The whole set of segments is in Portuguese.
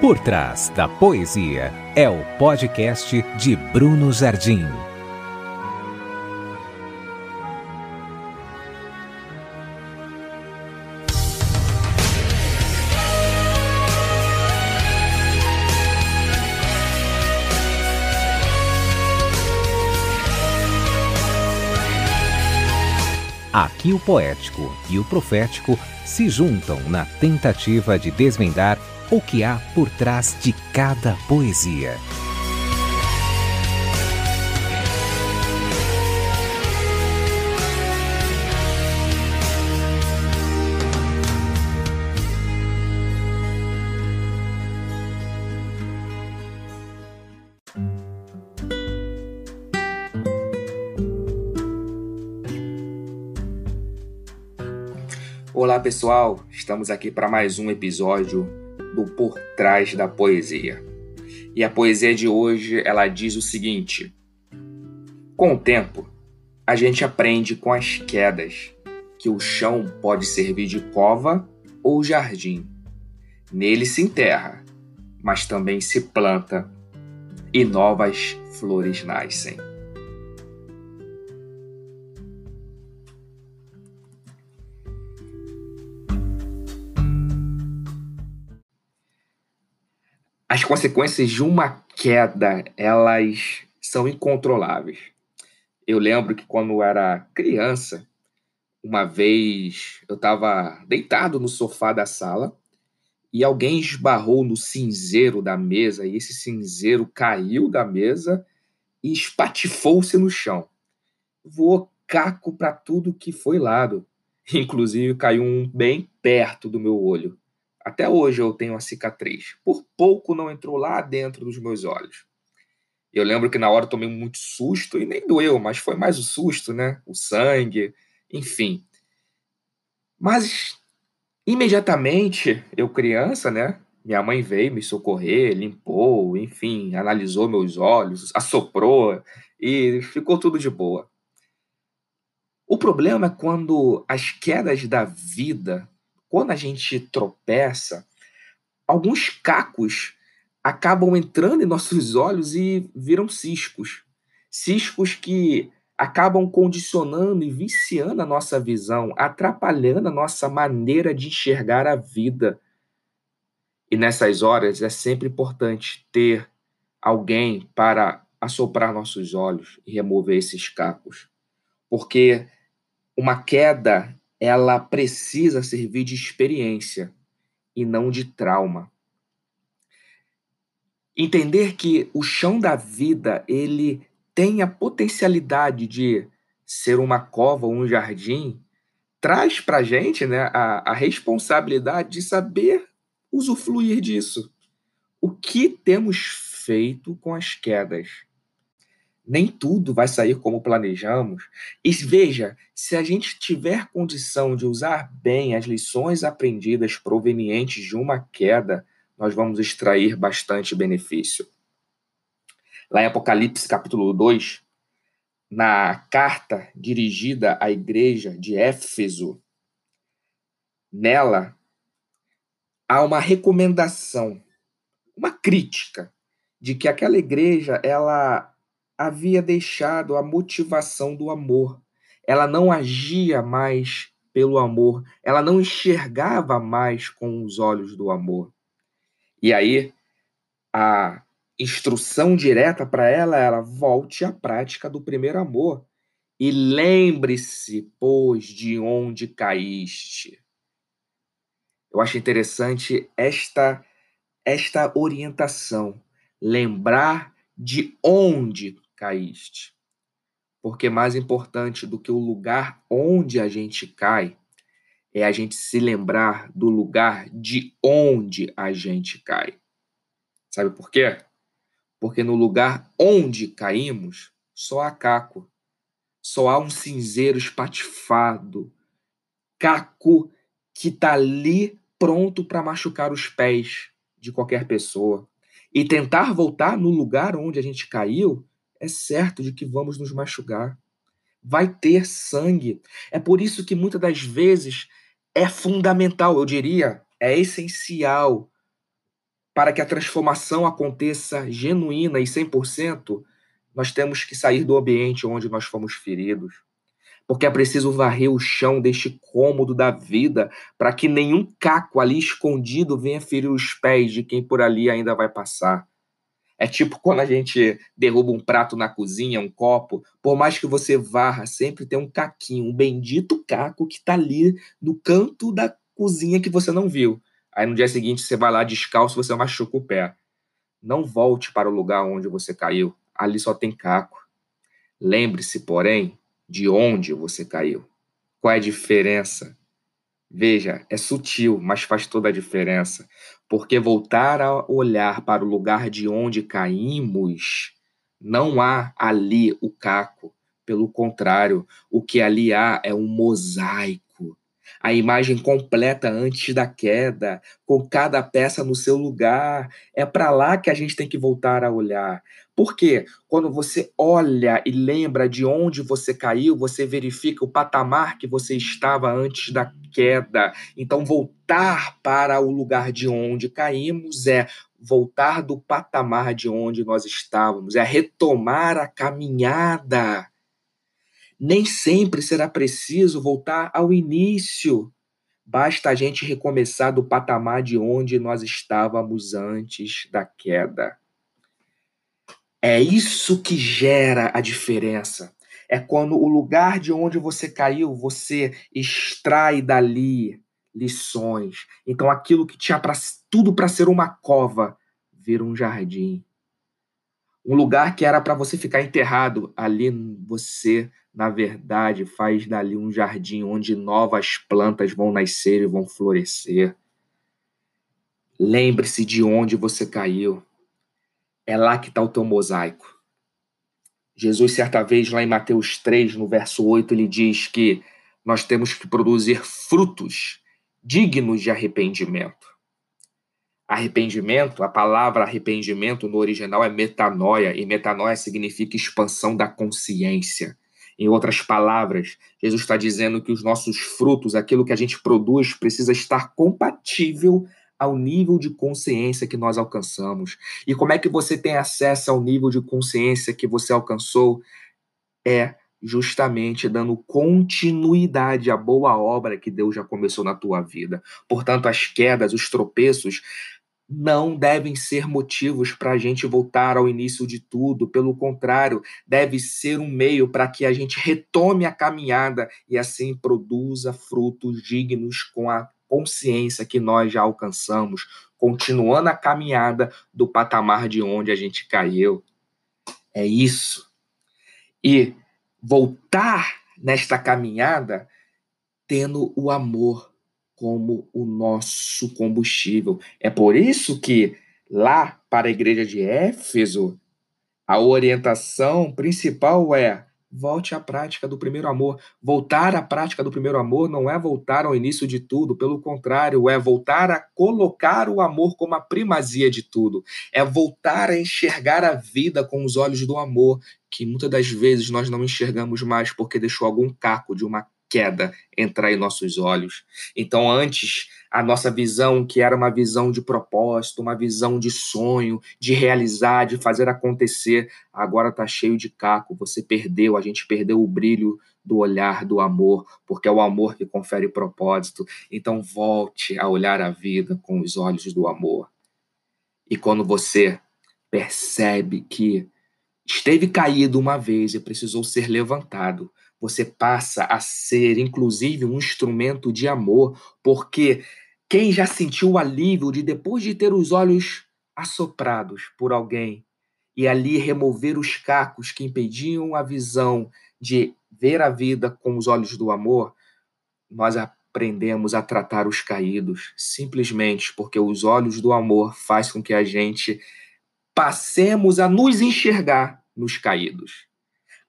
Por trás da poesia é o podcast de Bruno Jardim. Aqui o poético e o profético se juntam na tentativa de desvendar o que há por trás de cada poesia. Olá pessoal, estamos aqui para mais um episódio do Por Trás da Poesia. E a poesia de hoje ela diz o seguinte: Com o tempo, a gente aprende com as quedas que o chão pode servir de cova ou jardim. Nele se enterra, mas também se planta e novas flores nascem. As consequências de uma queda, elas são incontroláveis. Eu lembro que quando eu era criança, uma vez eu estava deitado no sofá da sala e alguém esbarrou no cinzeiro da mesa e esse cinzeiro caiu da mesa e espatifou-se no chão. Voou caco para tudo que foi lado. Inclusive caiu um bem perto do meu olho. Até hoje eu tenho uma cicatriz. Por pouco não entrou lá dentro dos meus olhos. Eu lembro que na hora tomei muito susto e nem doeu, mas foi mais o susto, né? O sangue, enfim. Mas imediatamente, eu criança, né? Minha mãe veio me socorrer, limpou, enfim, analisou meus olhos, assoprou e ficou tudo de boa. O problema é quando as quedas da vida quando a gente tropeça, alguns cacos acabam entrando em nossos olhos e viram ciscos. Ciscos que acabam condicionando e viciando a nossa visão, atrapalhando a nossa maneira de enxergar a vida. E nessas horas é sempre importante ter alguém para assoprar nossos olhos e remover esses cacos. Porque uma queda ela precisa servir de experiência e não de trauma. Entender que o chão da vida ele tem a potencialidade de ser uma cova ou um jardim traz para gente né, a, a responsabilidade de saber usufruir disso. O que temos feito com as quedas? Nem tudo vai sair como planejamos. E veja, se a gente tiver condição de usar bem as lições aprendidas provenientes de uma queda, nós vamos extrair bastante benefício. Lá em Apocalipse capítulo 2, na carta dirigida à igreja de Éfeso, nela há uma recomendação, uma crítica de que aquela igreja ela havia deixado a motivação do amor. Ela não agia mais pelo amor, ela não enxergava mais com os olhos do amor. E aí, a instrução direta para ela era: volte à prática do primeiro amor. E lembre-se, pois, de onde caíste. Eu acho interessante esta esta orientação, lembrar de onde caíste. Porque mais importante do que o lugar onde a gente cai é a gente se lembrar do lugar de onde a gente cai. Sabe por quê? Porque no lugar onde caímos, só há caco. Só há um cinzeiro espatifado, caco que está ali pronto para machucar os pés de qualquer pessoa. E tentar voltar no lugar onde a gente caiu é certo de que vamos nos machucar. Vai ter sangue. É por isso que muitas das vezes é fundamental, eu diria, é essencial para que a transformação aconteça genuína e 100%, nós temos que sair do ambiente onde nós fomos feridos. Porque é preciso varrer o chão deste cômodo da vida para que nenhum caco ali escondido venha ferir os pés de quem por ali ainda vai passar. É tipo quando a gente derruba um prato na cozinha, um copo, por mais que você varra, sempre tem um caquinho, um bendito caco que está ali no canto da cozinha que você não viu. Aí no dia seguinte você vai lá descalço, você machuca o pé. Não volte para o lugar onde você caiu. Ali só tem caco. Lembre-se, porém, de onde você caiu. Qual é a diferença? Veja, é sutil, mas faz toda a diferença porque voltar a olhar para o lugar de onde caímos, não há ali o caco. Pelo contrário, o que ali há é um mosaico. A imagem completa antes da queda, com cada peça no seu lugar. É para lá que a gente tem que voltar a olhar. Porque quando você olha e lembra de onde você caiu, você verifica o patamar que você estava antes da queda. Então, voltar para o lugar de onde caímos é voltar do patamar de onde nós estávamos, é retomar a caminhada. Nem sempre será preciso voltar ao início. Basta a gente recomeçar do patamar de onde nós estávamos antes da queda. É isso que gera a diferença. É quando o lugar de onde você caiu, você extrai dali lições. Então aquilo que tinha pra, tudo para ser uma cova vira um jardim. Um lugar que era para você ficar enterrado, ali você, na verdade, faz dali um jardim onde novas plantas vão nascer e vão florescer. Lembre-se de onde você caiu. É lá que está o teu mosaico. Jesus, certa vez, lá em Mateus 3, no verso 8, ele diz que nós temos que produzir frutos dignos de arrependimento. Arrependimento, a palavra arrependimento no original é metanoia, e metanoia significa expansão da consciência. Em outras palavras, Jesus está dizendo que os nossos frutos, aquilo que a gente produz, precisa estar compatível ao nível de consciência que nós alcançamos. E como é que você tem acesso ao nível de consciência que você alcançou? É justamente dando continuidade à boa obra que Deus já começou na tua vida. Portanto, as quedas, os tropeços não devem ser motivos para a gente voltar ao início de tudo. Pelo contrário, deve ser um meio para que a gente retome a caminhada e assim produza frutos dignos com a consciência que nós já alcançamos, continuando a caminhada do patamar de onde a gente caiu. É isso. E voltar nesta caminhada tendo o amor como o nosso combustível. É por isso que lá para a igreja de Éfeso, a orientação principal é Volte à prática do primeiro amor. Voltar à prática do primeiro amor não é voltar ao início de tudo, pelo contrário, é voltar a colocar o amor como a primazia de tudo. É voltar a enxergar a vida com os olhos do amor, que muitas das vezes nós não enxergamos mais porque deixou algum caco de uma queda entrar em nossos olhos. Então, antes, a nossa visão, que era uma visão de propósito, uma visão de sonho, de realizar, de fazer acontecer, agora está cheio de caco. Você perdeu, a gente perdeu o brilho do olhar do amor, porque é o amor que confere propósito. Então, volte a olhar a vida com os olhos do amor. E quando você percebe que esteve caído uma vez e precisou ser levantado, você passa a ser, inclusive, um instrumento de amor, porque quem já sentiu o alívio de, depois de ter os olhos assoprados por alguém e ali remover os cacos que impediam a visão de ver a vida com os olhos do amor, nós aprendemos a tratar os caídos, simplesmente porque os olhos do amor faz com que a gente passemos a nos enxergar nos caídos.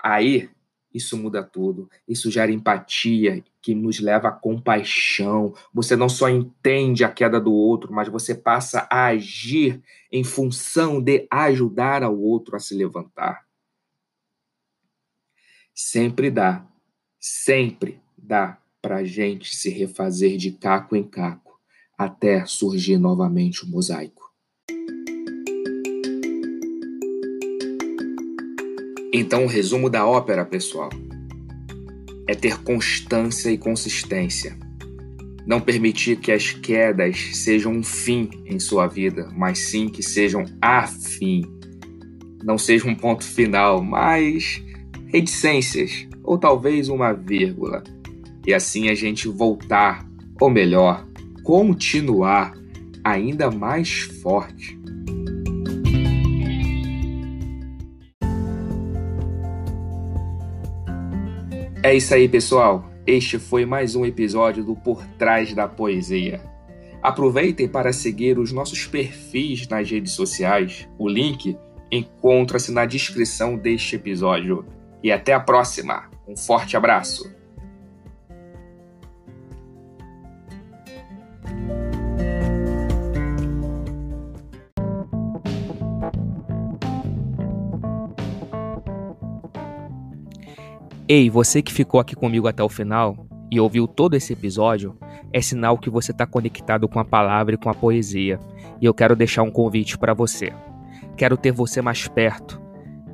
Aí isso muda tudo. Isso gera empatia, que nos leva à compaixão. Você não só entende a queda do outro, mas você passa a agir em função de ajudar ao outro a se levantar. Sempre dá, sempre dá para a gente se refazer de caco em caco, até surgir novamente o mosaico. Então, o resumo da ópera, pessoal, é ter constância e consistência. Não permitir que as quedas sejam um fim em sua vida, mas sim que sejam a fim. Não seja um ponto final, mas reticências, ou talvez uma vírgula. E assim a gente voltar, ou melhor, continuar ainda mais forte. É isso aí, pessoal. Este foi mais um episódio do Por Trás da Poesia. Aproveitem para seguir os nossos perfis nas redes sociais. O link encontra-se na descrição deste episódio. E até a próxima. Um forte abraço. Ei, você que ficou aqui comigo até o final e ouviu todo esse episódio, é sinal que você está conectado com a palavra e com a poesia. E eu quero deixar um convite para você. Quero ter você mais perto.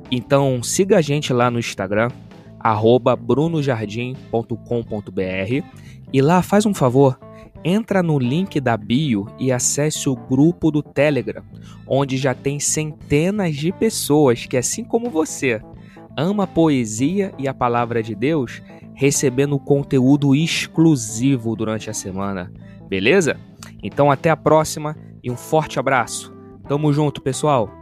Então siga a gente lá no Instagram, brunojardim.com.br e lá faz um favor, entra no link da bio e acesse o grupo do Telegram, onde já tem centenas de pessoas que, assim como você, ama a poesia e a palavra de Deus, recebendo conteúdo exclusivo durante a semana. Beleza? Então até a próxima e um forte abraço. Tamo junto, pessoal.